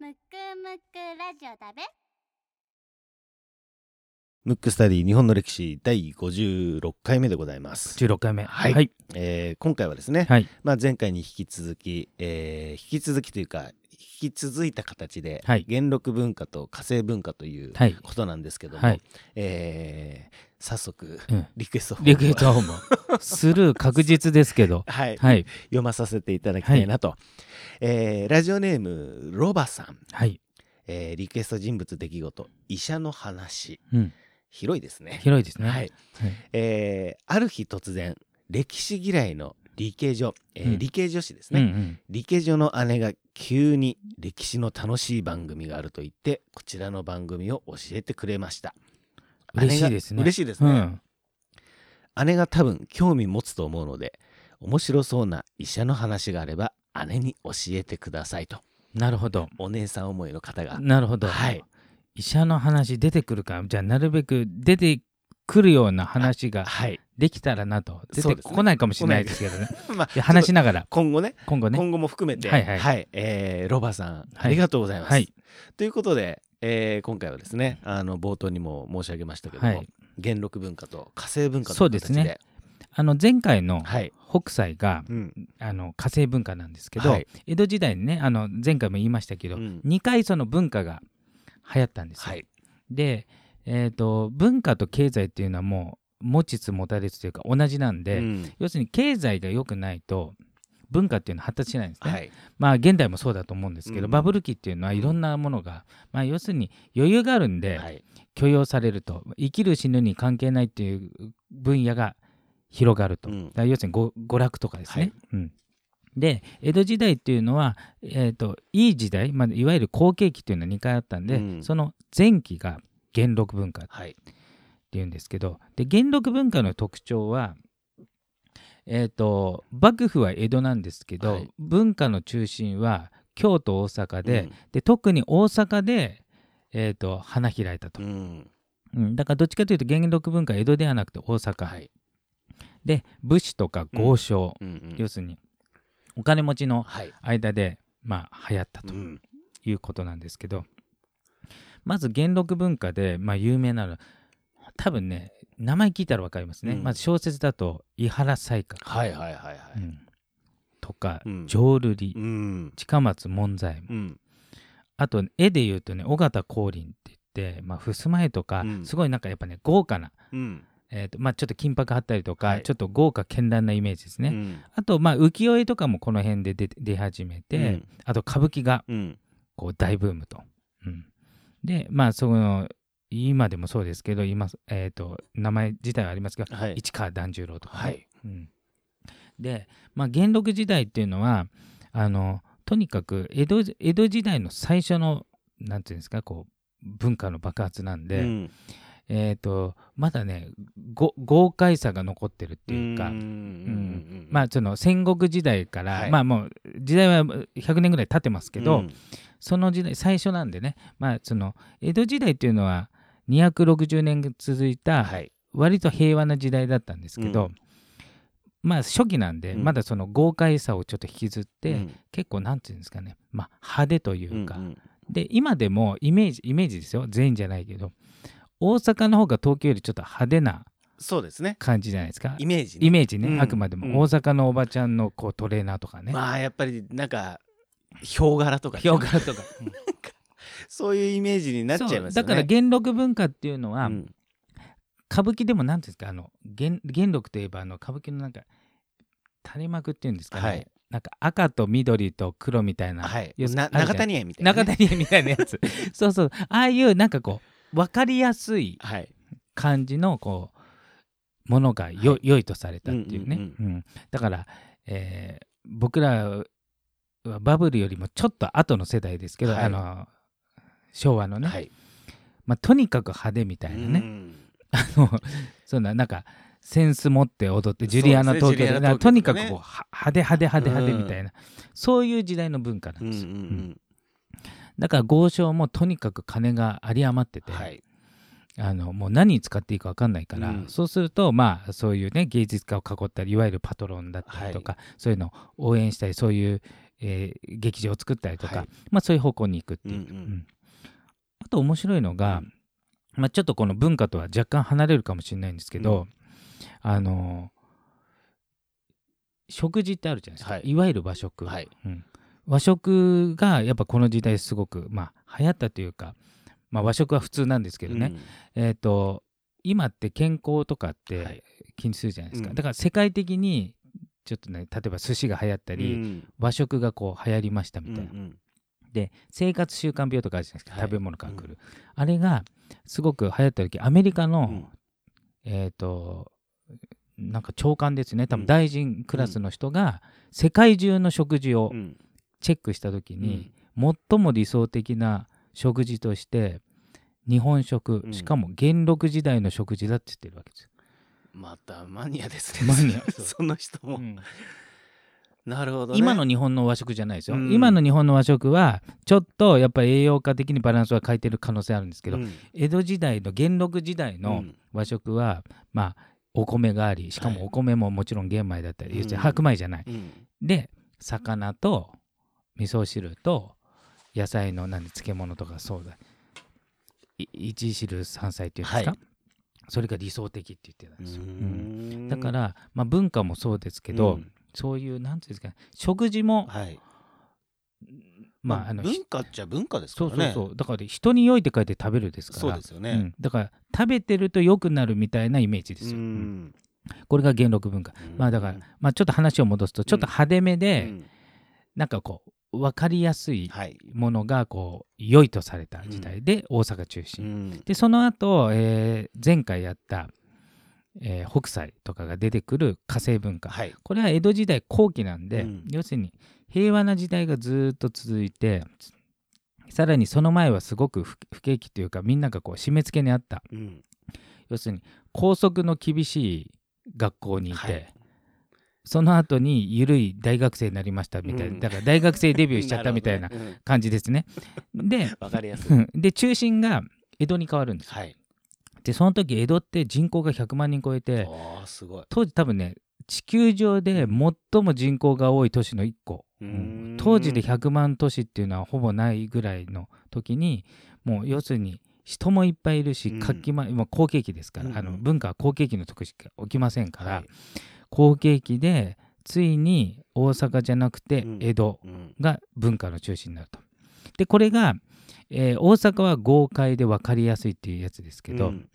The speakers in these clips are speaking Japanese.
むくむくラジオだべ。ムックスタディ日本の歴史第56回目でございます。16回目。はい。はい、えー今回はですね、はい。まあ、前回に引き続き、えー引き続きというか引き続いた形で、はい。元禄文化と火星文化というはい。ことなんですけども、はい。えー早速うん。リクエストフォリームをクエストホーム。スルー確実ですけど。はい。はい。読まさせていただきたいなと、えーラジオネームロバさん、はい、えーリクエスト人物出来事医者の話。うん、広いですね。広いですね。はい。はい。えーある日突然歴史嫌いの理系女、えーうん。理系女子ですね、うんうん。理系女の姉が急に歴史の楽しい番組があると言ってこちらの番組を教えてくれました嬉しいですね。嬉しいですね、うん。姉が多分興味持つと思うので面白そうな医者の話があれば姉に教えてくださいと。なるほど。お姉さん思いの方が。なるほど、はい。医者の話出てくるかじゃあなるべく出てくるような話がはい。できたらなと。出てこないかもしれないですけどね。まあ話しながら。今後ね。今後ね。今後も含めて。はいはい。えーロバさんありがとうございます、はい。ということで、えー今回はですねあの冒頭にも申し上げましたけども、はい。元禄文化と火星文化そうの形でですね。あの前回のはい、北斎がうん。あの火星文化なんですけど、はい。江戸時代にねあの前回も言いましたけど、うん。2回その文化が流行ったんですよ。はい。で、えー、と文化と経済っていうのはもう持ちつ持たれつというか同じなんで、うん。要するに経済が良くないと文化っていうのは発達しないんですね。はい。まあ現代もそうだと思うんですけど、うん。バブル期っていうのはいろんなものが、まあ、要するに余裕があるんではい。許容されると。生きる死ぬに関係ないっていう分野が広がると、うん。要するにご娯楽とかですね。はい。うん。で江戸時代っていうのは、えー、といい時代、まあ、いわゆる好景気っていうのは2回あったんで、うん。その前期が元禄文化っはい。ていうんですけどで元禄文化の特徴は、えー、と幕府は江戸なんですけど、はい。文化の中心は京都大阪で,、うん。で特に大阪で、えー、と花開いたと、うん。うん。だからどっちかというと元禄文化は江戸ではなくて大阪、はい。で武士とか豪商、うんうん。要するにお金持ちのはい。間で、まあ、流行ったとうん。いうことなんですけど、まず元禄文化で、まあ、有名なのは多分ね名前聞いたら分かりますね、うん。まず小説だと「伊原西鶴。はいはいはいはい」うん。とかうん「浄瑠璃」うん。近松門左衛門。うん。あと絵で言うとね尾形光琳って言って、まあ、襖絵とか、うん。すごいなんかやっぱね豪華な、うん。えーとまあ、ちょっと金箔貼ったりとか、はい。ちょっと豪華絢爛なイメージですね、うん。あとまあ浮世絵とかもこの辺で出出始めて、うん。あと歌舞伎がうん。こう大ブームと。うん、でまあその今でもそうですけど今、えー、と名前自体はありますが、はい。市川團十郎とかね、はい。うん、で、まあ、元禄時代っていうのはあのとにかく江戸江戸時代の最初のなんていうんですかこう文化の爆発なんで、うん。えー、とまだねご豪快さが残ってるっていうか、うん。うん。まあその戦国時代から、はい。まあもう時代は100年ぐらい経ってますけど、うん。その時代最初なんでねまあその江戸時代っていうのは260年続いたはい。割と平和な時代だったんですけど、うん。まあ初期なんで、うん。まだその豪快さをちょっと引きずって、うん。結構なんていうんですかね、まあ、派手というか、うんうんで今でもイメージイメージですよ。全員じゃないけど大阪の方が東京よりちょっと派手なそうですね。感じじゃないですか。イメージね。イメージね、うん。あくまでうん。も大阪のおばちゃんのこうトレーナーとかね、まあやっぱりなんかヒョウ柄とかヒョウ柄とか、そういうイメージになっちゃいますよね。だから元禄文化っていうのは、うん。歌舞伎でも何ていうんですかあの元元禄といえばあの歌舞伎のなんか垂れ幕っていうんですかね、はい。なんか赤と緑と黒みたいな、はい。な長谷園みたいなね、中谷みたいなやつ。そうそう。ああいうなんかこう分かりやすいはい。感じのこうものがよ、はい。良いとされたっていうね、うん。うん。だから、えー僕らはバブルよりもちょっと後の世代ですけど、はい。あの昭和のね、はい。まあ、とにかく派手みたいなね、うん。あのそんななんかセンス持って踊ってジュリアナ東京でね。とにかくこうは派手派手派手派手みたいな、そういう時代の文化なんですよ、うんんだから豪商もとにかく金が有り余ってて、うんはい。あのもう何に使っていいか分かんないから、うん。そうするとまあそういうね芸術家を囲ったりいわゆるパトロンだったりとか、そういうのを応援したりそういう、えー劇場を作ったりとか、はい。まあ、そういう方向に行くっていう、うんうん。うん。あと面白いのが、うん。まあ、ちょっとこの文化とは若干離れるかもしれないんですけど、うん。あの食事ってあるじゃないですか、はい。い、わゆる和食、はい。うん。和食がやっぱこの時代すごく、まあ、流行ったというか、まあ、和食は普通なんですけどね、えっ、と今って健康とかっはてい。気にするじゃないですか、うん。だから世界的にちょっとね例えば寿司が流行ったり、うん。和食がこう流行りましたみたいな、うんうんで生活習慣病とかあるじゃないですか、はい。食べ物から来る、あれがすごく流行った時アメリカの、うん。えっ、となんか長官ですね。多うん。分大臣クラスの人が世界中の食事をうん。チェックした時に、最も理想的な食事として日本食、うん。しかも元禄時代の食事だって言ってるわけですよ。またマニアですね。マニア。その人も、うんなるほど、ね、今の日本の和食じゃないですよ、うん。今の日本の和食はちょっとやっぱり栄養価的にバランスは欠いてる可能性あるんですけど、うん。江戸時代の元禄時代のうん。和食は、まあお米がありしかはい。もお米ももちろん玄米だったり、うん。要するに白米じゃない、うん。で魚と味噌汁と野菜の何漬物とかそうだ。い一汁三菜っていうんですか、はい。それが理想的って言ってたんうですよ、ん。だから、まあ、文化もそうですけど、うんそういうなんていうんですかね食事も、はい。まああの文化っちゃ文化ですかそうらね。そうそうだから人に良いって書いて食べるですから。そうですよね、うん、だから食べてると良くなるみたいなイメージですよ、ううん。んこれが元禄文化、まあだから、まあ、ちょっと話を戻すとちょっと派手めうで、ん。なんかこう分かりやすいはい、ものがこう良いとされた時代で、大阪中う心、ん。でその後、えー前回やった、えー北斎とかが出てくる火星文化、はい。これは江戸時代後期なんで、うん。要するに平和な時代がずっと続いてさらにその前はすごく不不景気というかみんながこう締め付けにあった。うん。要するに校則の厳しい学校にいて、はい。その後に緩い大学生になりましたみたいな、うん。だから大学生デビューしちゃったみたいな 感じですね。で で中心が江戸に変わるんですよ。はいでその時江戸って人口が100万人超えてああすごい。当時多分ね地球上で最も人口が多い都市の1個、ううん。ん。当時で100万都市っていうのはほぼないぐらいの時にもう要するに人もいっぱいいるしうん。活気も、まあ、好景気ですから、うん。うんあの文化は好景気の時しか起きませんから、はい。好景気でついに大阪じゃなくてうん。江戸うん。が文化の中心になると。でこれが、えー大阪は豪快で分かりやすいっていうやつですけど、うん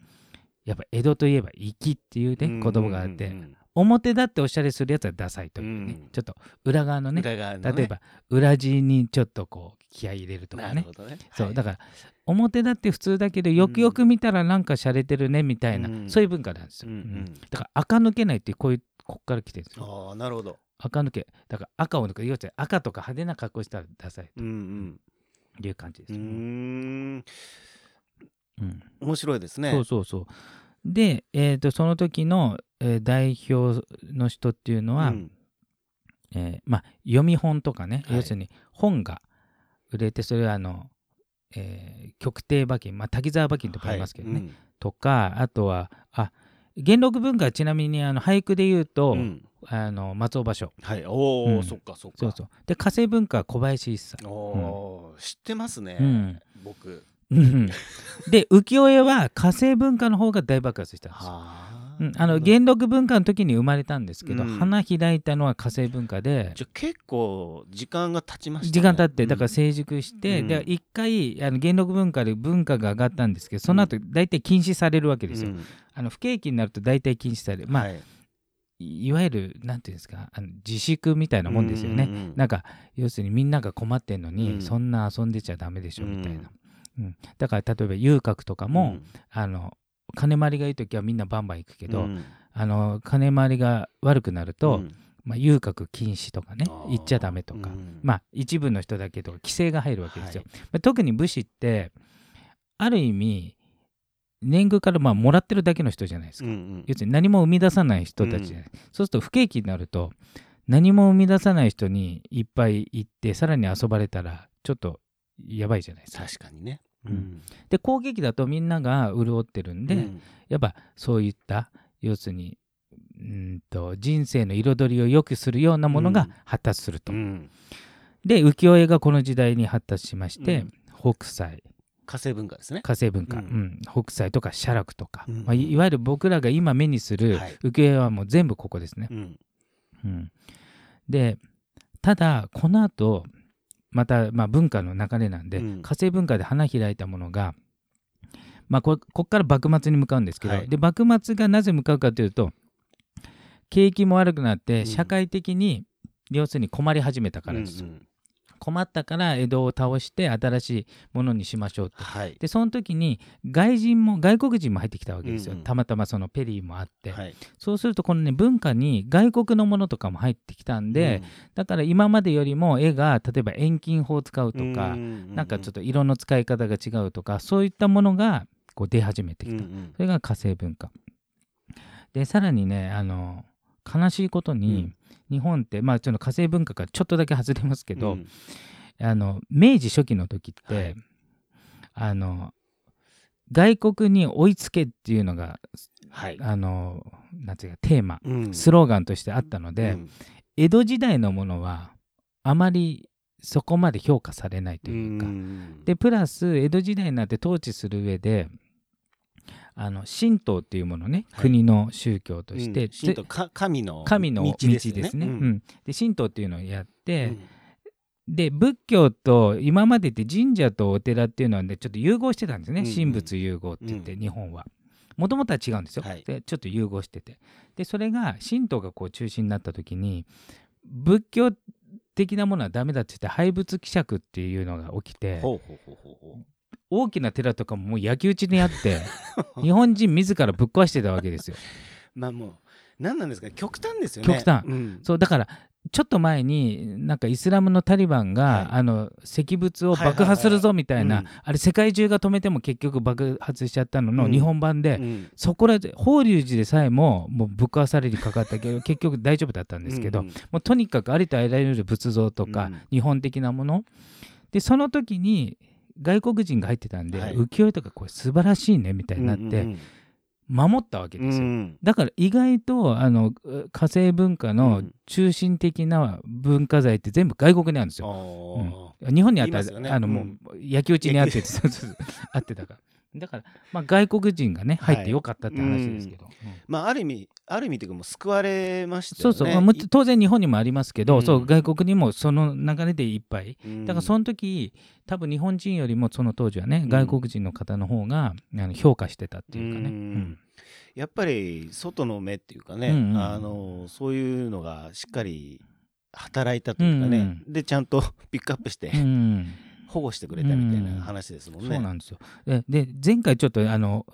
やっぱ江戸といえば粋っていうね言葉があって、うん表だっておしゃれするやつはダサいというね、うん。ちょっと裏側のねね。例えば裏地にちょっとこう気合い入れるとかね。ね。そう、だかから表だって普通だけどよくよく見たらなんか洒落てるねみたいな、うん。そういう文化なんですよ、うんううん。んだから垢抜けないってこういうこっから来てるんですよ。ああなるほど。垢抜け。だから赤を抜く。要するに赤とか派手な格好したらダサいうんという感じですよ、うん。面白いですね。そうそうそう。で、えー、とその時の、えー代表の人っていうのは、うん。えーまあ、読み本とかね、はい。要するに本が売れてそれはあの、えー極低馬琴、まあ、滝沢馬琴とかありますけどね、はい。とかあとはあ元禄文化はちなみにあの俳句で言うと、うん。うんあの松尾芭蕉。はい。おお、うん。そっかそっか。そうそう。で火星文化は小林一茶、おお、知ってますね、うん。僕うん。で浮世絵は火星文化の方が大爆発したんです。うん、あの元禄文化の時に生まれたんですけど、うん。花開いたのは火星文化でじゃあ結構時間が経ちましたね。時間経ってだからうん。成熟して、うん。で一回あの元禄文化で文化が上がったんですけどその後大体禁止されるわけですよ。うん。あの不景気になると大体禁止される、まあはい。い、いわゆるなんていうんですかあの自粛みたいなもんですよね。うんうんうん。なんか要するにみんなが困ってんのに、うん。そんな遊んでちゃダメでしょうんみたいな、うん。だから例えば遊郭とかも、あの金回りがいい時はみんなバンバン行くけど、うん。あの金回りが悪くなると、うん。まあ、遊郭禁止とかね行っちゃダメとか、うん。まあ一部の人だけとか規制が入るわけですよ。はい。まあ特に武士ってある意味年貢からまあもらってるだけの人じゃないですか。うんうん。要するに何も生み出さない人たちじゃない、そうすると不景気になると何も生み出さない人にいっぱい行ってさらに遊ばれたらちょっとやばいじゃないですか。確かにね。うん。で好景気だとみんなが潤ってるんで、うん。やっぱそういった要するにうんと人生の彩りを良くするようなものがうん。発達すると。うん。で浮世絵がこの時代に発達しまして、うん。北斎。火星文化ですね。火星文化、ううんん。北斎とか写楽とか、うん。まあ、いいわゆる僕らが今目にするはい。浮世絵はもう全部ここですね。うん。うん、でただこの後またまあ文化の流れなんで、うん。火星文化で花開いたものが、まあ、こここから幕末に向かうんですけど、はい。で幕末がなぜ向かうかというと景気も悪くなっうん。て社会的に、要するに困り始めたからです。よ、うんうん困ったから江戸を倒して新しいものにしましょうと。はい。でその時に外人も外国人も入ってきたわけですよ、うんうん。たまたまそのペリーもあって、はい。そうするとこのね文化に外国のものとかも入ってきたんで、だから今までよりも絵が例えば遠近法を使うとか、なんかちょっとと色の使い方が違うとかそういったものがこう出始めてきた、それが火星文化。でさらにねあの悲しいことに、日本ってまあちょっと火星文化からちょっとだけ外れますけど、あの明治初期の時って、はい。あの外国に追いつけっていうのがはい。あのなんていうかテーマ、うん。スローガンとしてあったので、うん。江戸時代のものはあまりそこまで評価されないというか、ん。でプラス江戸時代になって統治する上であの神道っていうものね、はい。国の宗教として、うん。神の神の道ですね。ようん。で神道っていうのをやって、うん。で仏教と今までって神社とお寺っていうのはねちょっと融合してたんですね、うんうん。神仏融合って言って、うん。日本は。もともとは違うんですよ、はい。でちょっと融合してて。でそれが神道がこう中心になった時に仏教的なものはダメだって言って廃仏希釈っていうのが起きてほうほうほ大きな寺とかももう焼き討ちにあって 日本人自らぶっ壊してたわけですよ。まあもう何なんですか極端ですよね。極端。うん。そうだからちょっと前になんかイスラムのタリバンが、はい。あの石仏を爆破するぞみたいな、あれ世界中が止めても結局爆発しちゃったのうん。の日本版で、うん。そこらで法隆寺でさえももうぶっ壊されにかかったけど 結局大丈夫だったんですけど、うんうん。もうとにかくありとあらゆる仏像とか、うん。日本的なもの。でその時に外国人が入ってたんで、はい。浮世絵とかこれ素晴らしいねみたいになって、うん守ったわけうんですよ。うんだから意外とあの火星文化うのん。中心的な文化財って全部外国にあるんですよ。あ日本にあったら、ね。あのもう焼き討ちにあってあってたから。だから、まあ、外国人がね入ってよかったって話ですけど。うん。まあある意味ある意味というかもう救われましたよね。そうそう、まあ当然日本にもありますけど、うん。そう外国にもその流れでいっぱい。うん。だからその時多分日本人よりもその当時はね、うん。外国人の方の方があの評価してたっていうかね、うん。うん。やっぱり外の目っていうかね、うんうん。あのそういうのがしっかり働いたというかね、うんでちゃんと ピックアップしてうん保護してくれたみたいな話ですもんね。そうなんですよ。でで前回ちょっとあの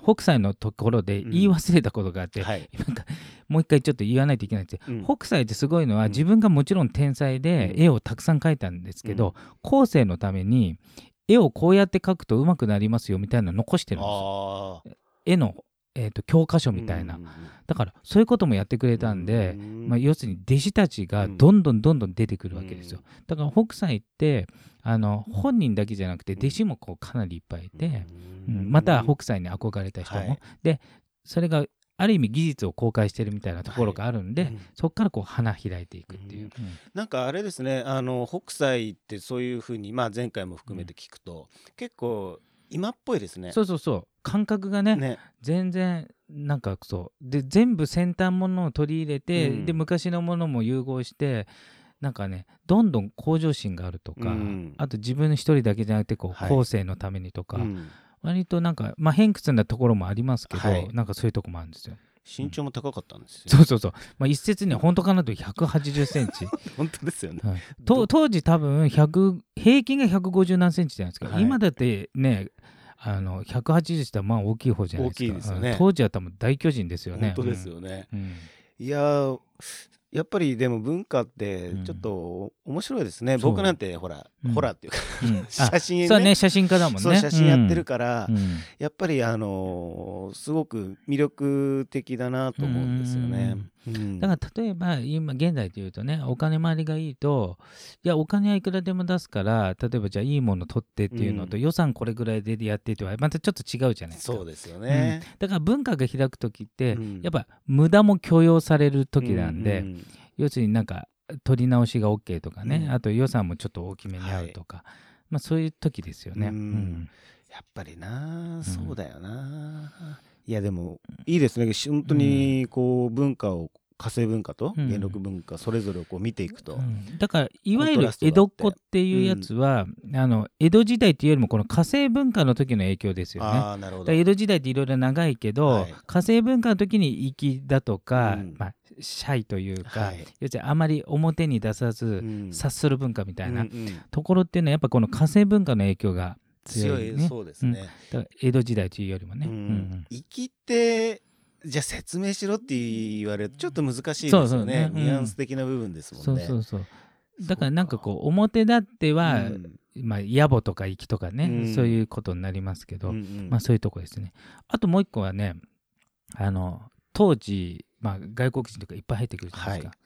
北斎のところでうん。言い忘れたことがあって、はい。なんかもう一回ちょっと言わないといけないんです。よ、うん。北斎ってすごいのはうん。自分がもちろん天才でうん。絵をたくさん描いたんですけど、後世のために絵をこうやって描くと上手くなりますよみたいなの残してるんですよ。絵の、えー、と教科書みたいな、うんうんだからそういうこともやってくれたんで、うんまあ、要するに弟子たちがどんどんどんどん出てくるわけですよ、だから北斎ってあの本人だけじゃなくて弟子もこうかなりいっぱいいて、うん。また北斎に憧れた人も、はい。でそれがある意味技術を公開してるみたいなところがあるんで、うんそこからこう花開いていくっていう、なんかあれですねあの北斎ってそういうふうに、まあ、前回も含めて聞くと、結構今っぽいですね。そうそうそう感覚がねね。全然なんかそう。で全部先端ものを取り入れて、うん。で昔のものも融合してなんかねどんどん向上心があるとか、うん。あと自分一人だけじゃなくてこう、はい。後世のためにとか、うん。割となんかまあ偏屈なところもありますけど、はい。なんかそういうとこもあるんですよ。身長も高かったんですよ。そうそうそう、まあ、一説には本当かなと180センチ。本当ですよね。はい。と当時多分100平均が150何センチじゃないですか、はい。今だってねあの180したらまあ大きい方じゃないですか。大きいですよね。うん当時は多分大巨人ですよね。本当ですよね。うん。うん。いやーやっぱりでも文化ってうんちょっと面白いですね。そう。僕なんてほら、うん。ホラーっていうか、うん。あ写真ね。そうね写真家だもんね。そう写真やってるから、やっぱりあのーすごく魅力的だなと思うんですよね。うん。だから例えば今現在で言うとねお金回りがいいといやお金はいくらでも出すから例えばじゃあいいもの取ってっていうのと、うん予算これぐらいでやってってはまたちょっと違うじゃないですか。そうですよね。だから文化が開く時って、うん。やっぱ無駄も許容される時なんで、うう要するになんか取り直しが OK とかね、うん。あと予算もちょっと大きめに合うとか、まあそういう時ですよね。うん。うん。やっぱりな、そうだよな。いやでもいいですね。本当にこう文化を火星文化とうん。元禄文化それぞれをこう見ていくと。うん。だからいわゆる江戸っ子っていうやつは、あの江戸時代っていうよりもこの火星文化の時の影響ですよね。江戸時代っていろいろ長いけど、はい。火星文化の時に粋だとか、うん。まあ、シャイというか、はい。要するにあまり表に出さず、うん。察する文化みたいなうんうん。ところっていうのはやっぱこの火星文化の影響が強強いいね。そうですね。だから江戸時代というよりもね。ううんん生きてじゃあ説明しろって言われるとちょっと難しいですそうそうよねね。うんニュアンス的な部分ですもそんね。うそうそう。だからなんかこう表立っては、うんまあ野暮とか粋とかね、うんそういうことになりますけど、うんうんまあそういうとこですね。あともう一個はね、あの当時、まあ、外国人とかいっぱい入ってくるじゃないですか。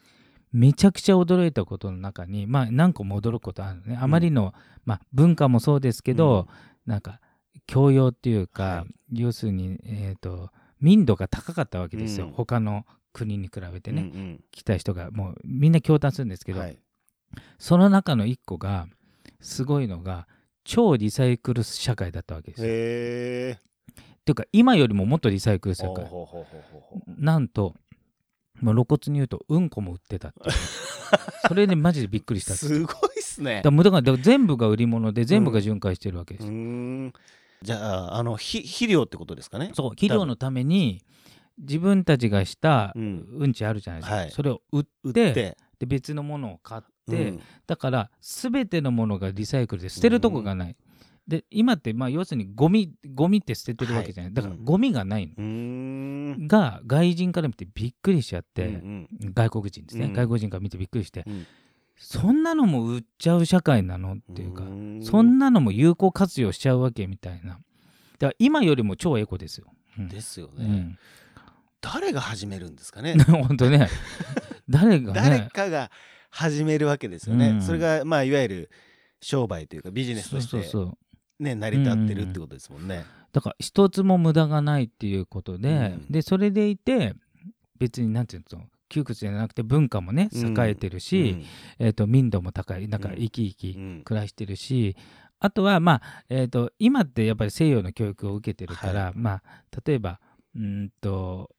はめちゃくちゃ驚いたことの中に、まあ、何個も驚くことあるのね。あまりの、まあ、文化もそうですけど、なんか教養っていうか、は要するに、えー、と民度が高かったわけですよ、うん。他の国に比べてね、うんうん。来た人がもうみんな驚嘆するんですけど、はい。その中の一個がすごいのが超リサイクル社会だったわけですよ。っ。ていうか今よりももっとリサイクル社会。なんと、まあ、露骨に言うとうんこも売ってたっていう。それでマジでびっくりしたって すごいっすね。だか。らだから全部が売り物で全部が巡回してるわけです、うーん。じゃああのひ肥料ってことですかね？そう肥料のために自分たちがしたううんんちあるじゃないですか、はい。それを売って売って。で別のものを買って、うん。だから全てのものがリサイクルで捨てるとこがない、で今ってまあ要するにゴミゴミって捨ててるわけじゃない、はい。うんだからゴミがないの、うーん。が外人から見てびっくりしちゃって、うん外国人ですね、うん。外国人から見てびっくりして、うん。そんなのも売っちゃう社会なのっていうか、ん。そんなのも有効活用しちゃうわけみたいな。だから今よりも超エコですよ、うん。ですよね、うん、誰が始めるんですかね？本当ね。誰が誰ねかが始めるわけですよね、うん。それがまあいわゆる商売というかビジネスとして。そうそうね成り立ってるってことですもんね、だから一つも無駄がないっていうことで、うん。でそれでいて別になんていうの窮屈じゃなくて文化もねうん。栄えてるし、えー、と民度も高いなんかうん。生き生きうん。暮らしてるし、あとはまあ、えー、と今ってやっぱり西洋の教育を受けてるから、はい。まあ例えばうーんと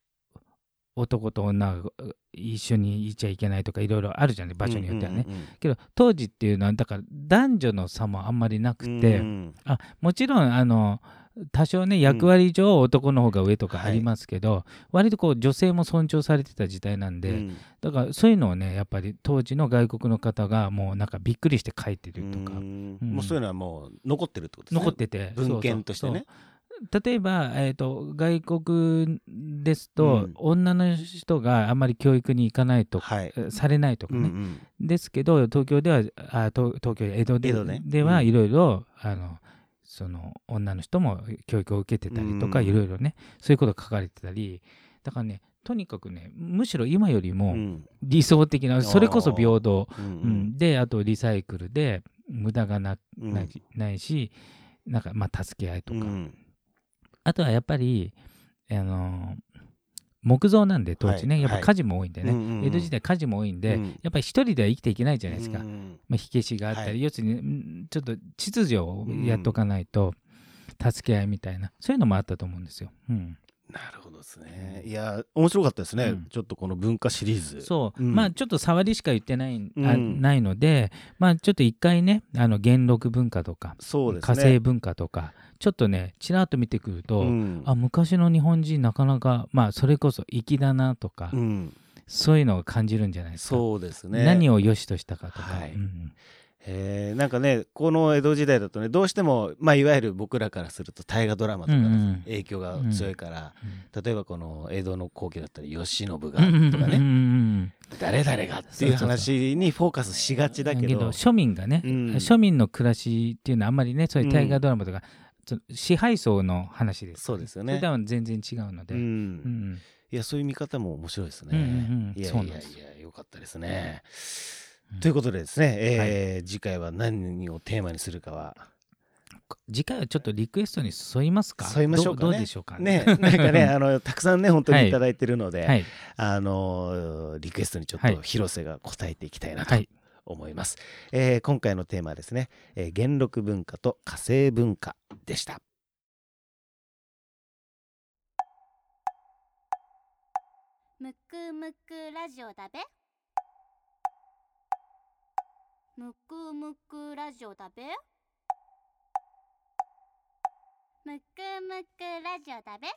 男と女が一緒にいちゃいけないとかいろいろあるじゃない場所によってはね、うんうんけど当時っていうのはだから男女の差もあんまりなくうんて、うん。あもちろんあの多少ね役割上男の方が上とかありますけど、割とこう女性も尊重されてた時代なんで、うん。だからそういうのをねやっぱり当時の外国の方がもうなんかびっくりして書いてるとか、うん。うん。もうそういうのはもう残ってるってことですね。残ってて。文献としてね。そうそうそう例えば、えー、と外国ですと、うん。女の人があんまり教育に行かないとか、はい、えされないとかね、うんうん。ですけど東京ではあ東東京江戸でではうん。いろいろあのその女の人も教育を受けてたりとかうんいろいろねそういうことが書かれてたり。だからねとにかくねむしろ今よりもうん。理想的なそれこそ平等、うん。うん。であとリサイクルで無駄がなうん。ないしなんかまあ助け合いとか、うんあとはやっぱりあの木造なんで当時ね、はい。やっぱ火事も多いんでね、うんうんうん。江戸時代火事も多いんで、うん。やっぱり一人では生きていけないじゃないですか、うんまあ、火消しがあったり、はい。要するにんちょっと秩序をやっとかないと助け合いみたいな。そういうのもあったと思うんですよ。うんなるほどですね。いや面白かったですね、うん、ちょっとこの文化シリーズ。そう、うん、まあちょっと触りしか言ってない,、あないのでまあちょっと一回ねあの元禄文化とかね、火星文化とかちょっとねちらっと見てくると、あ昔の日本人なかなかまあそれこそ粋だなとか、そういうのを感じるんじゃないですか。そうですね。何を良しとしたかとか、はいえー、なんかねこの江戸時代だとねどうしても、まあ、いわゆる僕らからすると大河ドラマとかの影響が強いから、うんうん、例えばこの江戸の後期だったら慶喜がとかね、誰々がっていう話にフォーカスしがちだけど庶民がね、うん、庶民の暮らしっていうのはあんまりねそういう大河ドラマとか、支配層の話です、そうですよね。それとは全然違うので、いやそういう見方も面白いですね、いやいやいやよかったですね、ということでですね、えー、はい、次回は何をテーマにするかは。次回はちょっとリクエストに沿いますか？沿いましょうか、ね、どうでしょうかね？なんかね あのたくさんね本当に頂い。てるので、はい、あのリクエストにちょっと広瀬が答えていきたいなと思います、はい、えー、今回のテーマはですね、えー、元禄文化と火星文化でした。むくむくラジオだべむくむくラジオだべ？むくむくラジオだべ？